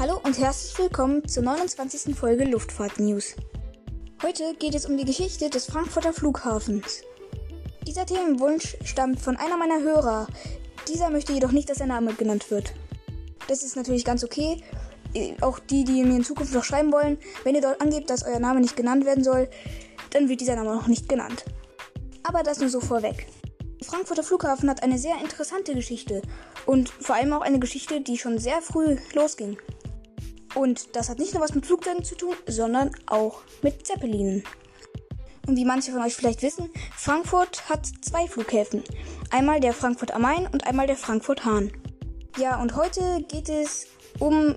Hallo und herzlich willkommen zur 29. Folge Luftfahrt News. Heute geht es um die Geschichte des Frankfurter Flughafens. Dieser Themenwunsch stammt von einer meiner Hörer. Dieser möchte jedoch nicht, dass sein Name genannt wird. Das ist natürlich ganz okay. Auch die, die mir in Zukunft noch schreiben wollen, wenn ihr dort angebt, dass euer Name nicht genannt werden soll, dann wird dieser Name noch nicht genannt. Aber das nur so vorweg. Der Frankfurter Flughafen hat eine sehr interessante Geschichte und vor allem auch eine Geschichte, die schon sehr früh losging. Und das hat nicht nur was mit Flugzeugen zu tun, sondern auch mit Zeppelinen. Und wie manche von euch vielleicht wissen, Frankfurt hat zwei Flughäfen. Einmal der Frankfurt am Main und einmal der Frankfurt Hahn. Ja, und heute geht es um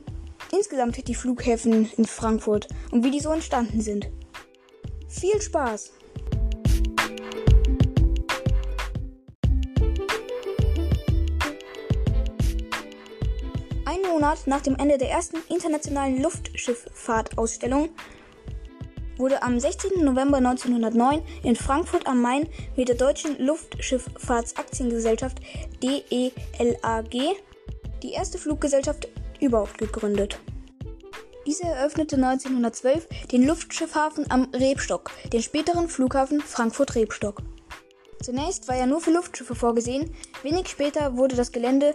insgesamt die Flughäfen in Frankfurt und wie die so entstanden sind. Viel Spaß! Monat nach dem Ende der ersten internationalen Luftschifffahrtausstellung wurde am 16. November 1909 in Frankfurt am Main mit der Deutschen Luftschifffahrtsaktiengesellschaft DELAG die erste Fluggesellschaft überhaupt gegründet. Diese eröffnete 1912 den Luftschiffhafen am Rebstock, den späteren Flughafen Frankfurt-Rebstock. Zunächst war er nur für Luftschiffe vorgesehen, wenig später wurde das Gelände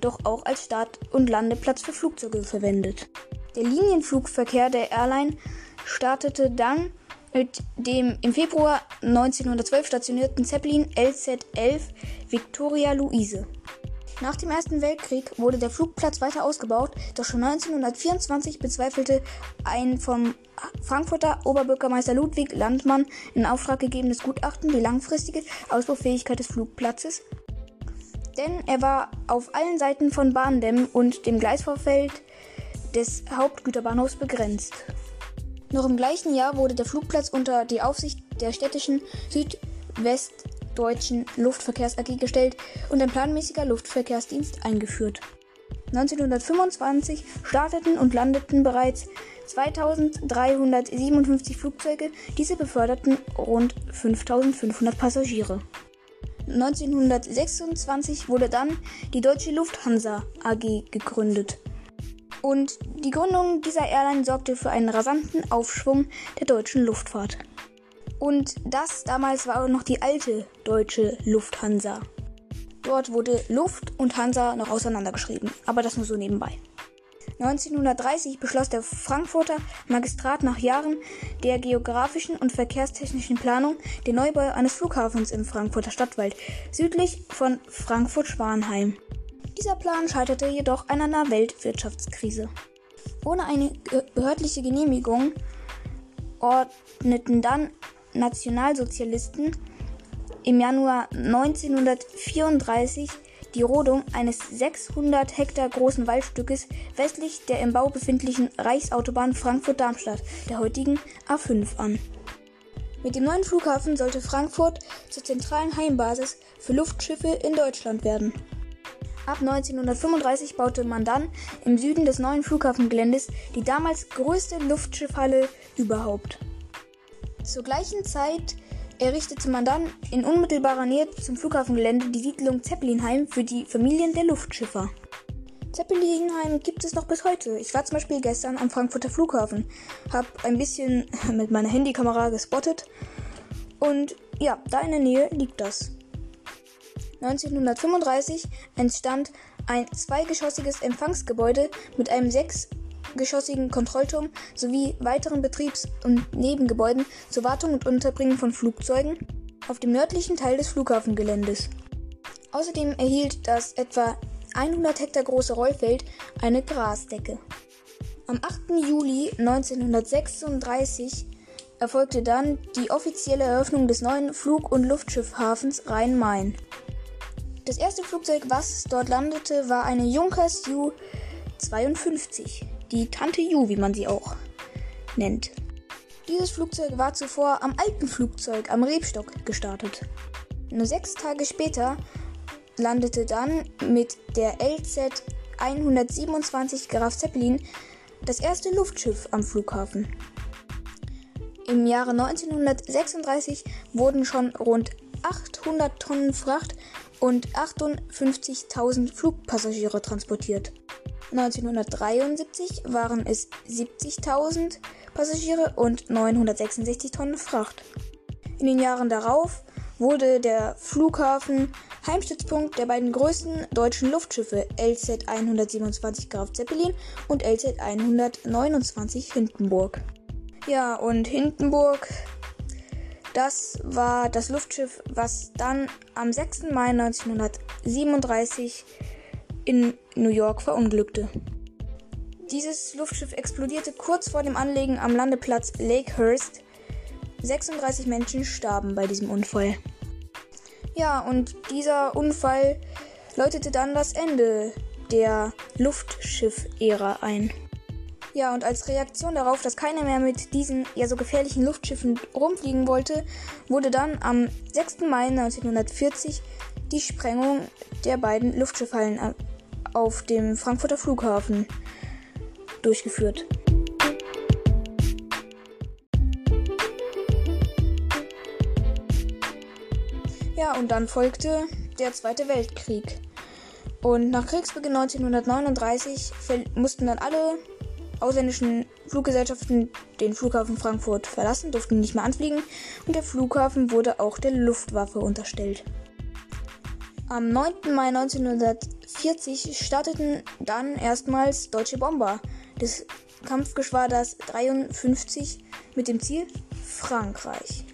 doch auch als Start- und Landeplatz für Flugzeuge verwendet. Der Linienflugverkehr der Airline startete dann mit dem im Februar 1912 stationierten Zeppelin LZ-11 Victoria Luise. Nach dem Ersten Weltkrieg wurde der Flugplatz weiter ausgebaut, doch schon 1924 bezweifelte ein vom Frankfurter Oberbürgermeister Ludwig Landmann in Auftrag gegebenes Gutachten die langfristige Ausbaufähigkeit des Flugplatzes, denn er war auf allen Seiten von Bahndämmen und dem Gleisvorfeld des Hauptgüterbahnhofs begrenzt. Noch im gleichen Jahr wurde der Flugplatz unter die Aufsicht der städtischen Südwest Deutschen Luftverkehrs AG gestellt und ein planmäßiger Luftverkehrsdienst eingeführt. 1925 starteten und landeten bereits 2357 Flugzeuge, diese beförderten rund 5500 Passagiere. 1926 wurde dann die Deutsche Lufthansa AG gegründet. Und die Gründung dieser Airline sorgte für einen rasanten Aufschwung der deutschen Luftfahrt. Und das damals war auch noch die alte deutsche Lufthansa. Dort wurde Luft und Hansa noch auseinandergeschrieben, aber das nur so nebenbei. 1930 beschloss der Frankfurter Magistrat nach Jahren der geografischen und verkehrstechnischen Planung den Neubau eines Flughafens im Frankfurter Stadtwald, südlich von Frankfurt-Schwanheim. Dieser Plan scheiterte jedoch an einer Weltwirtschaftskrise. Ohne eine behördliche Genehmigung ordneten dann Nationalsozialisten im Januar 1934 die Rodung eines 600 Hektar großen Waldstückes westlich der im Bau befindlichen Reichsautobahn Frankfurt-Darmstadt, der heutigen A5, an. Mit dem neuen Flughafen sollte Frankfurt zur zentralen Heimbasis für Luftschiffe in Deutschland werden. Ab 1935 baute man dann im Süden des neuen Flughafengeländes die damals größte Luftschiffhalle überhaupt. Zur gleichen Zeit errichtete man dann in unmittelbarer Nähe zum Flughafengelände die Siedlung Zeppelinheim für die Familien der Luftschiffer. Zeppelinheim gibt es noch bis heute. Ich war zum Beispiel gestern am Frankfurter Flughafen, habe ein bisschen mit meiner Handykamera gespottet und ja, da in der Nähe liegt das. 1935 entstand ein zweigeschossiges Empfangsgebäude mit einem sechs geschossigen Kontrollturm sowie weiteren Betriebs- und Nebengebäuden zur Wartung und Unterbringung von Flugzeugen auf dem nördlichen Teil des Flughafengeländes. Außerdem erhielt das etwa 100 Hektar große Rollfeld eine Grasdecke. Am 8. Juli 1936 erfolgte dann die offizielle Eröffnung des neuen Flug- und Luftschiffhafens Rhein-Main. Das erste Flugzeug, was dort landete, war eine Junkers Ju-52 die Tante Ju, wie man sie auch nennt. Dieses Flugzeug war zuvor am alten Flugzeug am Rebstock gestartet. Nur sechs Tage später landete dann mit der LZ 127 Graf Zeppelin das erste Luftschiff am Flughafen. Im Jahre 1936 wurden schon rund 800 Tonnen Fracht und 58.000 Flugpassagiere transportiert. 1973 waren es 70.000 Passagiere und 966 Tonnen Fracht. In den Jahren darauf wurde der Flughafen Heimstützpunkt der beiden größten deutschen Luftschiffe LZ 127 Graf Zeppelin und LZ 129 Hindenburg. Ja, und Hindenburg, das war das Luftschiff, was dann am 6. Mai 1937 in New York verunglückte. Dieses Luftschiff explodierte kurz vor dem Anlegen am Landeplatz Lakehurst. 36 Menschen starben bei diesem Unfall. Ja, und dieser Unfall läutete dann das Ende der Luftschiff-Ära ein. Ja, und als Reaktion darauf, dass keiner mehr mit diesen ja so gefährlichen Luftschiffen rumfliegen wollte, wurde dann am 6. Mai 1940 die Sprengung der beiden Luftschiffhallen auf dem Frankfurter Flughafen durchgeführt. Ja, und dann folgte der Zweite Weltkrieg. Und nach Kriegsbeginn 1939 mussten dann alle ausländischen Fluggesellschaften den Flughafen Frankfurt verlassen, durften nicht mehr anfliegen und der Flughafen wurde auch der Luftwaffe unterstellt. Am 9. Mai 1940 starteten dann erstmals deutsche Bomber des Kampfgeschwaders 53 mit dem Ziel Frankreich.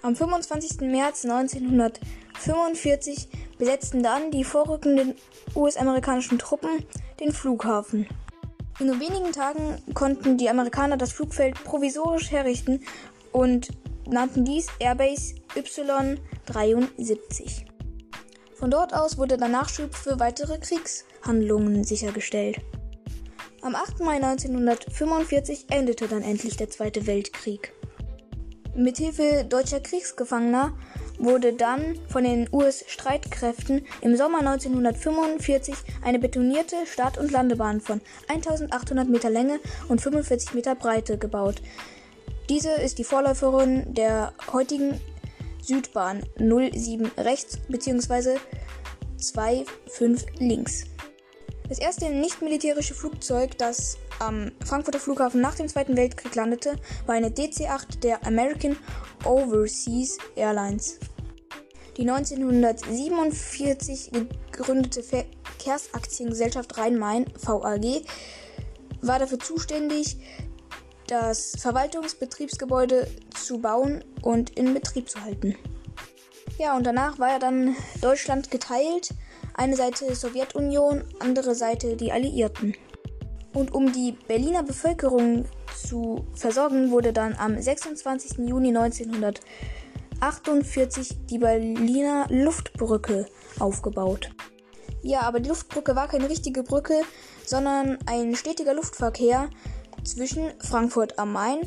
Am 25. März 1945 besetzten dann die vorrückenden US-amerikanischen Truppen den Flughafen. In nur wenigen Tagen konnten die Amerikaner das Flugfeld provisorisch herrichten und nannten dies Airbase Y-73. Von dort aus wurde der Nachschub für weitere Kriegshandlungen sichergestellt. Am 8. Mai 1945 endete dann endlich der Zweite Weltkrieg. Mithilfe deutscher Kriegsgefangener wurde dann von den US-Streitkräften im Sommer 1945 eine betonierte Start- und Landebahn von 1800 Meter Länge und 45 Meter Breite gebaut. Diese ist die Vorläuferin der heutigen Südbahn 07 rechts bzw. 25 links. Das erste nicht-militärische Flugzeug, das am Frankfurter Flughafen nach dem Zweiten Weltkrieg landete, war eine DC-8 der American Overseas Airlines. Die 1947 gegründete Verkehrsaktiengesellschaft Rhein-Main VAG war dafür zuständig, das Verwaltungsbetriebsgebäude zu bauen und in Betrieb zu halten. Ja, und danach war ja dann Deutschland geteilt. Eine Seite Sowjetunion, andere Seite die Alliierten. Und um die Berliner Bevölkerung zu versorgen, wurde dann am 26. Juni 1948 die Berliner Luftbrücke aufgebaut. Ja, aber die Luftbrücke war keine richtige Brücke, sondern ein stetiger Luftverkehr zwischen Frankfurt am Main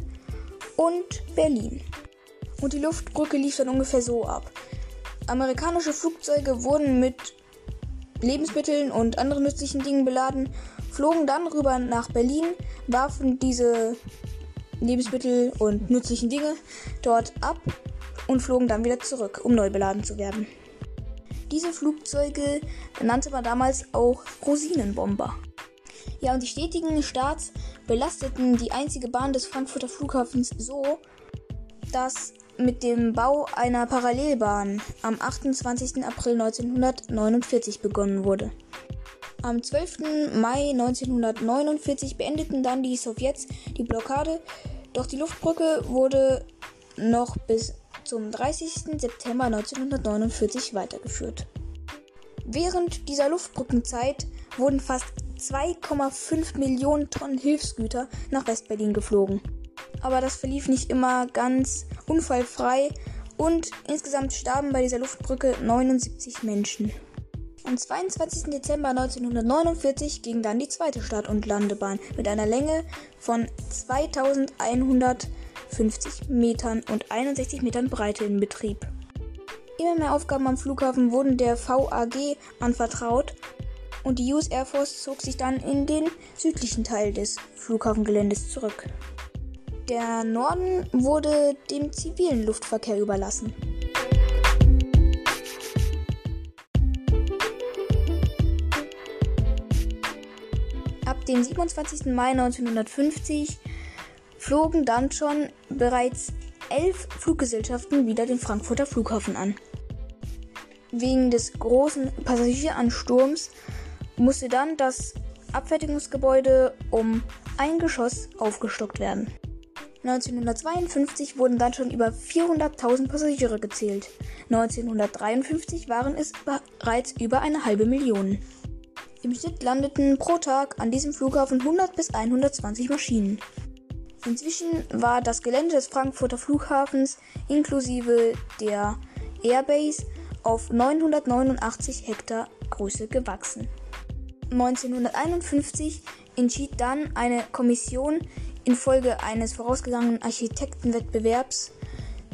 und Berlin. Und die Luftbrücke lief dann ungefähr so ab. Amerikanische Flugzeuge wurden mit Lebensmitteln und anderen nützlichen Dingen beladen flogen dann rüber nach Berlin, warfen diese Lebensmittel und nützlichen Dinge dort ab und flogen dann wieder zurück, um neu beladen zu werden. Diese Flugzeuge nannte man damals auch Rosinenbomber. Ja, und die stetigen Starts belasteten die einzige Bahn des Frankfurter Flughafens so, dass mit dem Bau einer Parallelbahn am 28. April 1949 begonnen wurde. Am 12. Mai 1949 beendeten dann die Sowjets die Blockade, doch die Luftbrücke wurde noch bis zum 30. September 1949 weitergeführt. Während dieser Luftbrückenzeit wurden fast 2,5 Millionen Tonnen Hilfsgüter nach Westberlin geflogen. Aber das verlief nicht immer ganz unfallfrei und insgesamt starben bei dieser Luftbrücke 79 Menschen. Am 22. Dezember 1949 ging dann die zweite Start- und Landebahn mit einer Länge von 2150 Metern und 61 Metern Breite in Betrieb. Immer mehr Aufgaben am Flughafen wurden der VAG anvertraut und die US Air Force zog sich dann in den südlichen Teil des Flughafengeländes zurück. Der Norden wurde dem zivilen Luftverkehr überlassen. Ab dem 27. Mai 1950 flogen dann schon bereits elf Fluggesellschaften wieder den Frankfurter Flughafen an. Wegen des großen Passagieransturms musste dann das Abfertigungsgebäude um ein Geschoss aufgestockt werden. 1952 wurden dann schon über 400.000 Passagiere gezählt. 1953 waren es bereits über eine halbe Million. Im Schnitt landeten pro Tag an diesem Flughafen 100 bis 120 Maschinen. Inzwischen war das Gelände des Frankfurter Flughafens inklusive der Airbase auf 989 Hektar Größe gewachsen. 1951 entschied dann eine Kommission infolge eines vorausgegangenen Architektenwettbewerbs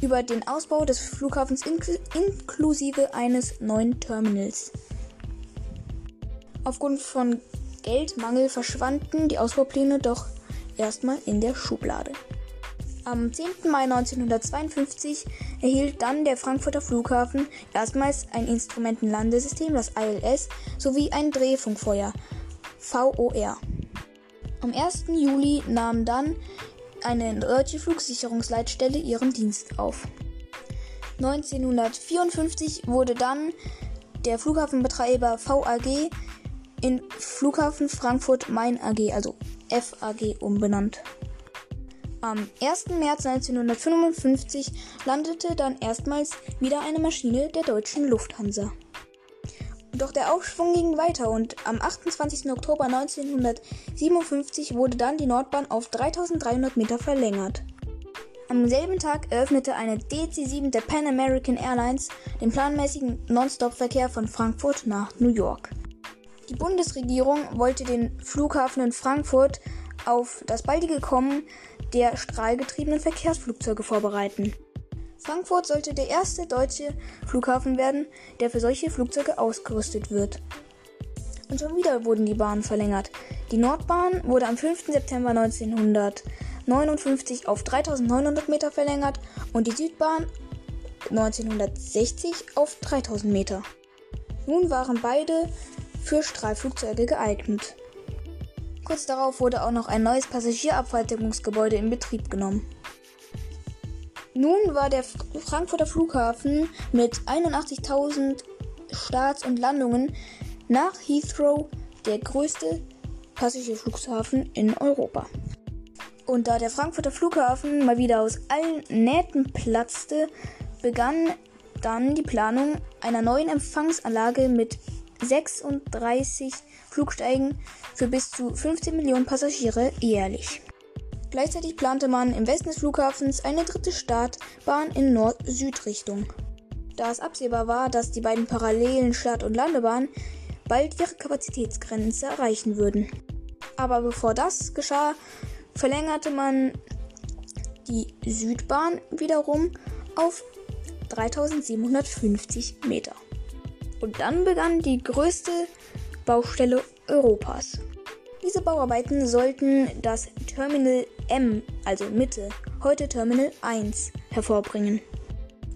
über den Ausbau des Flughafens inklusive eines neuen Terminals. Aufgrund von Geldmangel verschwanden die Ausbaupläne doch erstmal in der Schublade. Am 10. Mai 1952 erhielt dann der Frankfurter Flughafen erstmals ein Instrumentenlandesystem, das ILS, sowie ein Drehfunkfeuer, VOR. Am 1. Juli nahm dann eine deutsche Flugsicherungsleitstelle ihren Dienst auf. 1954 wurde dann der Flughafenbetreiber VAG in Flughafen Frankfurt Main AG, also FAG, umbenannt. Am 1. März 1955 landete dann erstmals wieder eine Maschine der deutschen Lufthansa. Doch der Aufschwung ging weiter und am 28. Oktober 1957 wurde dann die Nordbahn auf 3300 Meter verlängert. Am selben Tag eröffnete eine DC-7 der Pan American Airlines den planmäßigen Nonstop-Verkehr von Frankfurt nach New York. Die Bundesregierung wollte den Flughafen in Frankfurt auf das baldige Kommen der strahlgetriebenen Verkehrsflugzeuge vorbereiten. Frankfurt sollte der erste deutsche Flughafen werden, der für solche Flugzeuge ausgerüstet wird. Und schon wieder wurden die Bahnen verlängert. Die Nordbahn wurde am 5. September 1959 auf 3900 Meter verlängert und die Südbahn 1960 auf 3000 Meter. Nun waren beide für Strahlflugzeuge geeignet. Kurz darauf wurde auch noch ein neues Passagierabfertigungsgebäude in Betrieb genommen. Nun war der Frankfurter Flughafen mit 81.000 Starts und Landungen nach Heathrow der größte Passagierflughafen in Europa. Und da der Frankfurter Flughafen mal wieder aus allen Nähten platzte, begann dann die Planung einer neuen Empfangsanlage mit 36 Flugsteigen für bis zu 15 Millionen Passagiere jährlich. Gleichzeitig plante man im Westen des Flughafens eine dritte Startbahn in Nord-Süd-Richtung. Da es absehbar war, dass die beiden parallelen Start- und Landebahnen bald ihre Kapazitätsgrenze erreichen würden. Aber bevor das geschah, verlängerte man die Südbahn wiederum auf 3750 Meter. Und dann begann die größte Baustelle Europas. Diese Bauarbeiten sollten das Terminal M, also Mitte, heute Terminal 1, hervorbringen.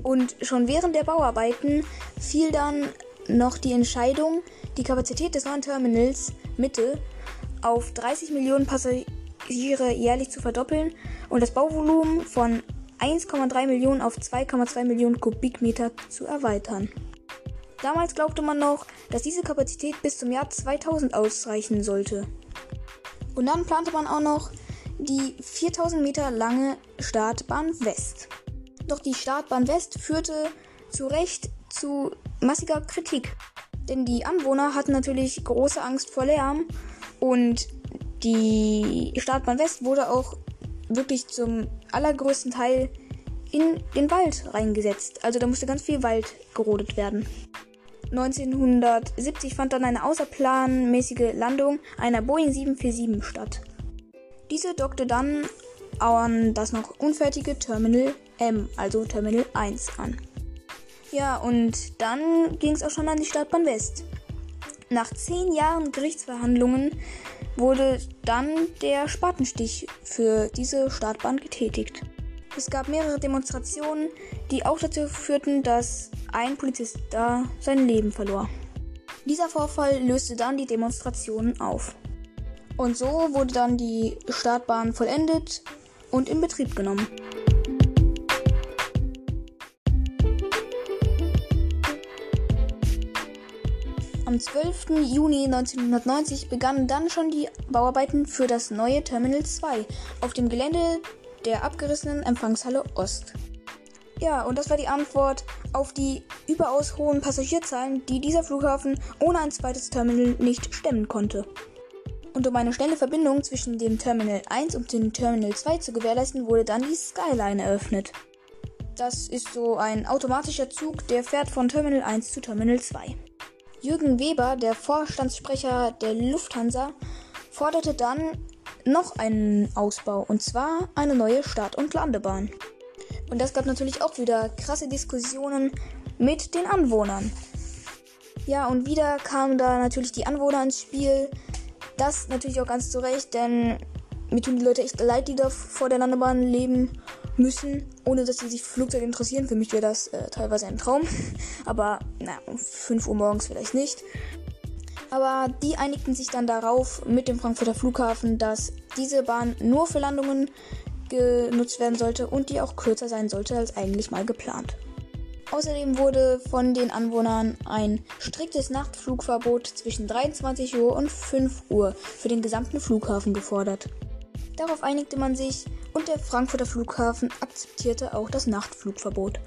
Und schon während der Bauarbeiten fiel dann noch die Entscheidung, die Kapazität des neuen Terminals Mitte auf 30 Millionen Passagiere jährlich zu verdoppeln und das Bauvolumen von 1,3 Millionen auf 2,2 Millionen Kubikmeter zu erweitern. Damals glaubte man noch, dass diese Kapazität bis zum Jahr 2000 ausreichen sollte. Und dann plante man auch noch die 4000 Meter lange Startbahn West. Doch die Startbahn West führte zu Recht zu massiger Kritik. Denn die Anwohner hatten natürlich große Angst vor Lärm und die Startbahn West wurde auch wirklich zum allergrößten Teil in den Wald reingesetzt. Also da musste ganz viel Wald gerodet werden. 1970 fand dann eine außerplanmäßige Landung einer Boeing 747 statt. Diese dockte dann an das noch unfertige Terminal M, also Terminal 1, an. Ja, und dann ging es auch schon an die Startbahn West. Nach zehn Jahren Gerichtsverhandlungen wurde dann der Spatenstich für diese Startbahn getätigt. Es gab mehrere Demonstrationen, die auch dazu führten, dass ein Polizist da sein Leben verlor. Dieser Vorfall löste dann die Demonstrationen auf. Und so wurde dann die Startbahn vollendet und in Betrieb genommen. Am 12. Juni 1990 begannen dann schon die Bauarbeiten für das neue Terminal 2 auf dem Gelände der abgerissenen Empfangshalle Ost. Ja, und das war die Antwort auf die überaus hohen Passagierzahlen, die dieser Flughafen ohne ein zweites Terminal nicht stemmen konnte. Und um eine schnelle Verbindung zwischen dem Terminal 1 und dem Terminal 2 zu gewährleisten, wurde dann die Skyline eröffnet. Das ist so ein automatischer Zug, der fährt von Terminal 1 zu Terminal 2. Jürgen Weber, der Vorstandssprecher der Lufthansa, forderte dann noch einen Ausbau, und zwar eine neue Start- und Landebahn. Und das gab natürlich auch wieder krasse Diskussionen mit den Anwohnern. Ja, und wieder kamen da natürlich die Anwohner ins Spiel. Das natürlich auch ganz zu Recht, denn mir tun die Leute echt leid, die da vor der Landebahn leben müssen, ohne dass sie sich für Flugzeuge interessieren. Für mich wäre das äh, teilweise ein Traum. Aber na, um 5 Uhr morgens vielleicht nicht. Aber die einigten sich dann darauf mit dem Frankfurter Flughafen, dass diese Bahn nur für Landungen genutzt werden sollte und die auch kürzer sein sollte als eigentlich mal geplant. Außerdem wurde von den Anwohnern ein striktes Nachtflugverbot zwischen 23 Uhr und 5 Uhr für den gesamten Flughafen gefordert. Darauf einigte man sich und der Frankfurter Flughafen akzeptierte auch das Nachtflugverbot.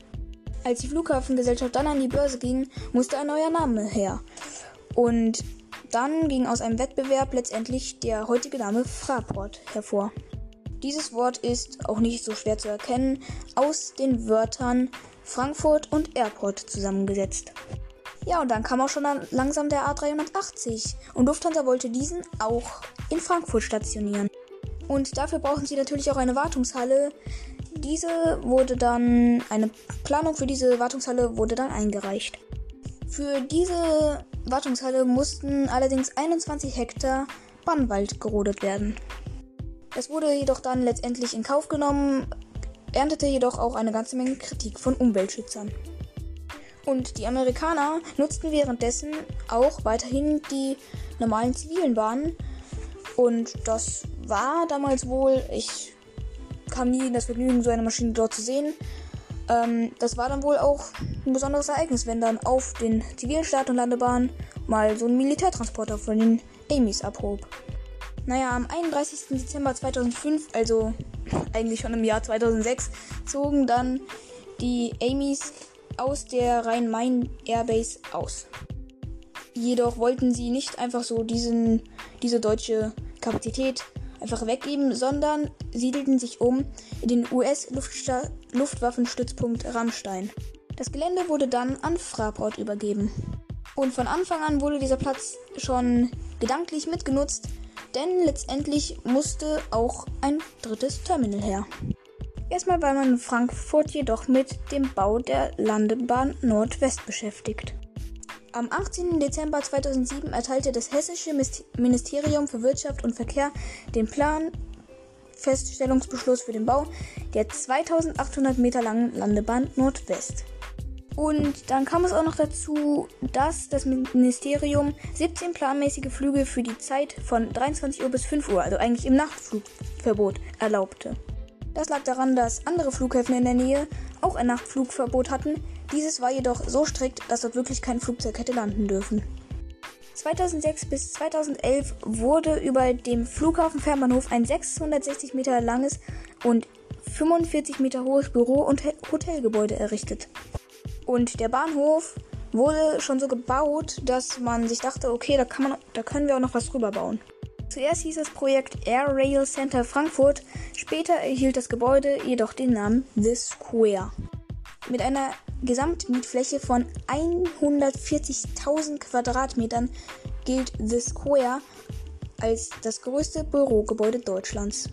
Als die Flughafengesellschaft dann an die Börse ging, musste ein neuer Name her. Und dann ging aus einem Wettbewerb letztendlich der heutige Name Fraport hervor. Dieses Wort ist auch nicht so schwer zu erkennen, aus den Wörtern Frankfurt und Airport zusammengesetzt. Ja, und dann kam auch schon langsam der A380 und Lufthansa wollte diesen auch in Frankfurt stationieren. Und dafür brauchen sie natürlich auch eine Wartungshalle. Diese wurde dann, eine Planung für diese Wartungshalle wurde dann eingereicht. Für diese Wartungshalle mussten allerdings 21 Hektar Bannwald gerodet werden. Es wurde jedoch dann letztendlich in Kauf genommen, erntete jedoch auch eine ganze Menge Kritik von Umweltschützern. Und die Amerikaner nutzten währenddessen auch weiterhin die normalen zivilen Bahnen. Und das war damals wohl, ich kam nie in das Vergnügen, so eine Maschine dort zu sehen. Ähm, das war dann wohl auch ein besonderes Ereignis, wenn dann auf den zivilen Start- und Landebahnen mal so ein Militärtransporter von den Amy's abhob. Naja, am 31. Dezember 2005, also eigentlich schon im Jahr 2006, zogen dann die Amy's aus der Rhein-Main Airbase aus. Jedoch wollten sie nicht einfach so diesen, diese deutsche Kapazität einfach weggeben, sondern siedelten sich um in den US-Luftwaffenstützpunkt Rammstein. Das Gelände wurde dann an Fraport übergeben. Und von Anfang an wurde dieser Platz schon gedanklich mitgenutzt, denn letztendlich musste auch ein drittes Terminal her. Erstmal war man in Frankfurt jedoch mit dem Bau der Landebahn Nordwest beschäftigt. Am 18. Dezember 2007 erteilte das Hessische Ministerium für Wirtschaft und Verkehr den Plan Feststellungsbeschluss für den Bau der 2800 Meter langen Landebahn Nordwest. Und dann kam es auch noch dazu, dass das Ministerium 17 planmäßige Flüge für die Zeit von 23 Uhr bis 5 Uhr, also eigentlich im Nachtflugverbot, erlaubte. Das lag daran, dass andere Flughäfen in der Nähe auch ein Nachtflugverbot hatten, dieses war jedoch so strikt, dass dort wirklich kein Flugzeug hätte landen dürfen. 2006 bis 2011 wurde über dem Flughafen Fährbahnhof ein 660 Meter langes und 45 Meter hohes Büro- und Hotelgebäude errichtet. Und der Bahnhof wurde schon so gebaut, dass man sich dachte, okay, da, kann man, da können wir auch noch was drüber bauen. Zuerst hieß das Projekt Air Rail Center Frankfurt, später erhielt das Gebäude jedoch den Namen The Square. Mit einer Gesamtmietfläche von 140.000 Quadratmetern gilt The Square als das größte Bürogebäude Deutschlands.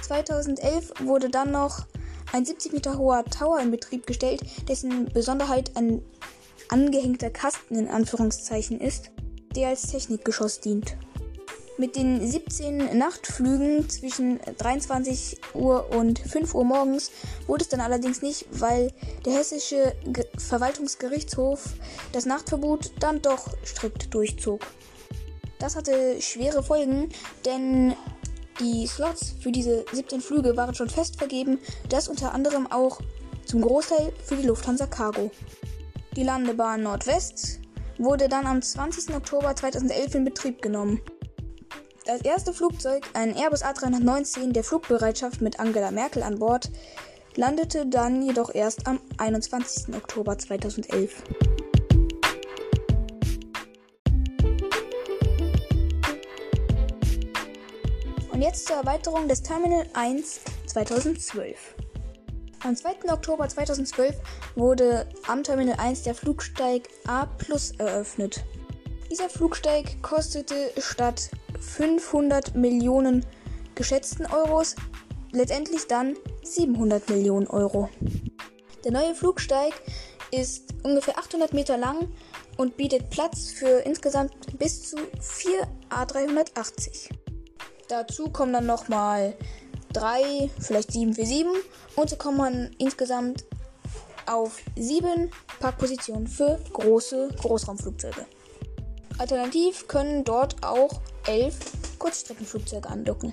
2011 wurde dann noch ein 70 Meter hoher Tower in Betrieb gestellt, dessen Besonderheit ein angehängter Kasten in Anführungszeichen ist, der als Technikgeschoss dient. Mit den 17 Nachtflügen zwischen 23 Uhr und 5 Uhr morgens wurde es dann allerdings nicht, weil der hessische Ge Verwaltungsgerichtshof das Nachtverbot dann doch strikt durchzog. Das hatte schwere Folgen, denn die Slots für diese 17 Flüge waren schon fest vergeben, das unter anderem auch zum Großteil für die Lufthansa Cargo. Die Landebahn Nordwest wurde dann am 20. Oktober 2011 in Betrieb genommen. Das erste Flugzeug, ein Airbus A319 der Flugbereitschaft mit Angela Merkel an Bord, landete dann jedoch erst am 21. Oktober 2011. Und jetzt zur Erweiterung des Terminal 1 2012. Am 2. Oktober 2012 wurde am Terminal 1 der Flugsteig A eröffnet. Dieser Flugsteig kostete statt 500 Millionen geschätzten Euros letztendlich dann 700 Millionen Euro. Der neue Flugsteig ist ungefähr 800 Meter lang und bietet Platz für insgesamt bis zu 4 A380. Dazu kommen dann nochmal drei, vielleicht sieben für sieben. Und so kommt man insgesamt auf sieben Parkpositionen für große Großraumflugzeuge. Alternativ können dort auch elf Kurzstreckenflugzeuge andocken.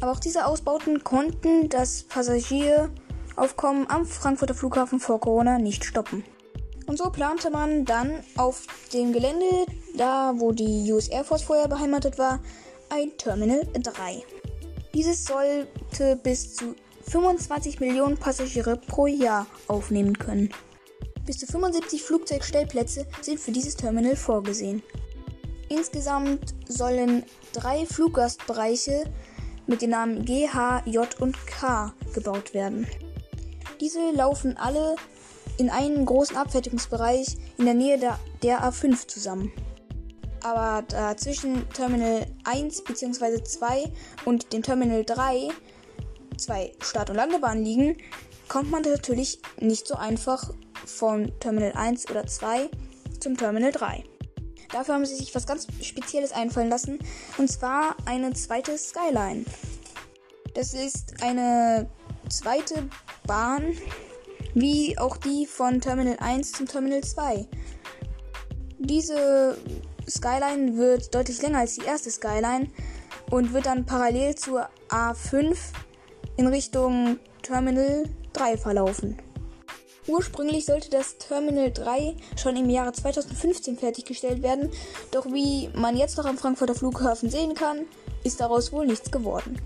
Aber auch diese Ausbauten konnten das Passagieraufkommen am Frankfurter Flughafen vor Corona nicht stoppen. Und so plante man dann auf dem Gelände, da wo die US Air Force vorher beheimatet war, ein Terminal 3. Dieses sollte bis zu 25 Millionen Passagiere pro Jahr aufnehmen können. Bis zu 75 Flugzeugstellplätze sind für dieses Terminal vorgesehen. Insgesamt sollen drei Fluggastbereiche mit den Namen G, H, J und K gebaut werden. Diese laufen alle in einen großen Abfertigungsbereich in der Nähe der, der A5 zusammen aber da zwischen Terminal 1 bzw. 2 und dem Terminal 3 zwei Start- und Landebahnen liegen, kommt man natürlich nicht so einfach von Terminal 1 oder 2 zum Terminal 3. Dafür haben sie sich was ganz Spezielles einfallen lassen, und zwar eine zweite Skyline. Das ist eine zweite Bahn, wie auch die von Terminal 1 zum Terminal 2. Diese Skyline wird deutlich länger als die erste Skyline und wird dann parallel zur A5 in Richtung Terminal 3 verlaufen. Ursprünglich sollte das Terminal 3 schon im Jahre 2015 fertiggestellt werden, doch wie man jetzt noch am Frankfurter Flughafen sehen kann, ist daraus wohl nichts geworden.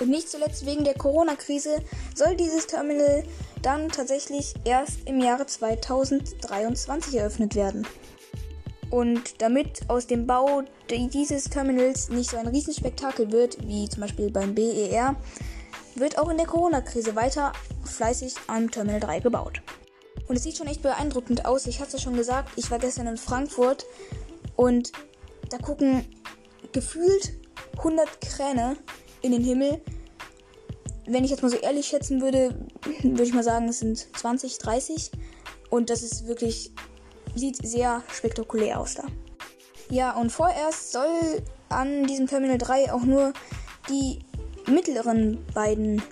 Und nicht zuletzt wegen der Corona-Krise soll dieses Terminal dann tatsächlich erst im Jahre 2023 eröffnet werden. Und damit aus dem Bau dieses Terminals nicht so ein Riesenspektakel wird, wie zum Beispiel beim BER, wird auch in der Corona-Krise weiter fleißig am Terminal 3 gebaut. Und es sieht schon echt beeindruckend aus. Ich hatte es schon gesagt, ich war gestern in Frankfurt und da gucken gefühlt 100 Kräne in den Himmel. Wenn ich jetzt mal so ehrlich schätzen würde, würde ich mal sagen, es sind 20, 30. Und das ist wirklich sieht sehr spektakulär aus da. Ja, und vorerst soll an diesem Terminal 3 auch nur die mittleren beiden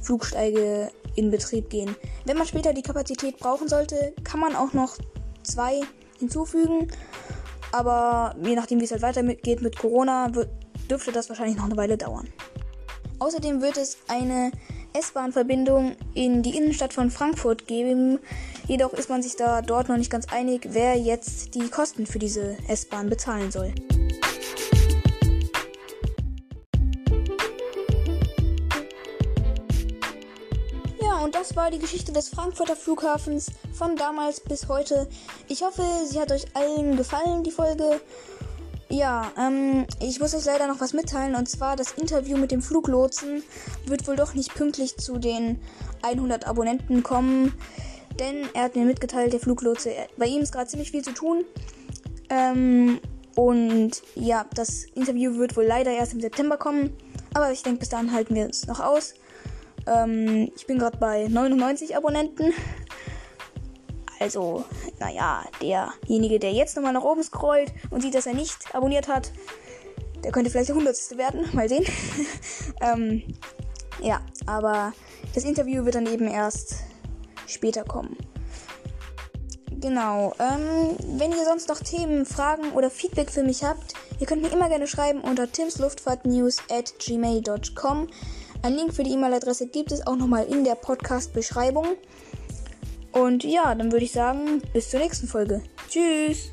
Flugsteige in Betrieb gehen. Wenn man später die Kapazität brauchen sollte, kann man auch noch zwei hinzufügen. Aber je nachdem, wie es halt weitergeht mit Corona, dürfte das wahrscheinlich noch eine Weile dauern. Außerdem wird es eine S-Bahn-Verbindung in die Innenstadt von Frankfurt geben. Jedoch ist man sich da dort noch nicht ganz einig, wer jetzt die Kosten für diese S-Bahn bezahlen soll. Das war die Geschichte des Frankfurter Flughafens von damals bis heute. Ich hoffe, sie hat euch allen gefallen, die Folge. Ja, ähm, ich muss euch leider noch was mitteilen und zwar das Interview mit dem Fluglotsen wird wohl doch nicht pünktlich zu den 100 Abonnenten kommen, denn er hat mir mitgeteilt, der Fluglotse, bei ihm ist gerade ziemlich viel zu tun. Ähm, und ja, das Interview wird wohl leider erst im September kommen, aber ich denke, bis dahin halten wir es noch aus. Ähm, ich bin gerade bei 99 Abonnenten. Also, naja, derjenige, der jetzt nochmal nach oben scrollt und sieht, dass er nicht abonniert hat, der könnte vielleicht der Hundertste werden. Mal sehen. ähm, ja, aber das Interview wird dann eben erst später kommen. Genau. Ähm, wenn ihr sonst noch Themen, Fragen oder Feedback für mich habt, Ihr könnt mir immer gerne schreiben unter timsluftfahrtnews at gmail.com. Ein Link für die E-Mail-Adresse gibt es auch nochmal in der Podcast-Beschreibung. Und ja, dann würde ich sagen, bis zur nächsten Folge. Tschüss!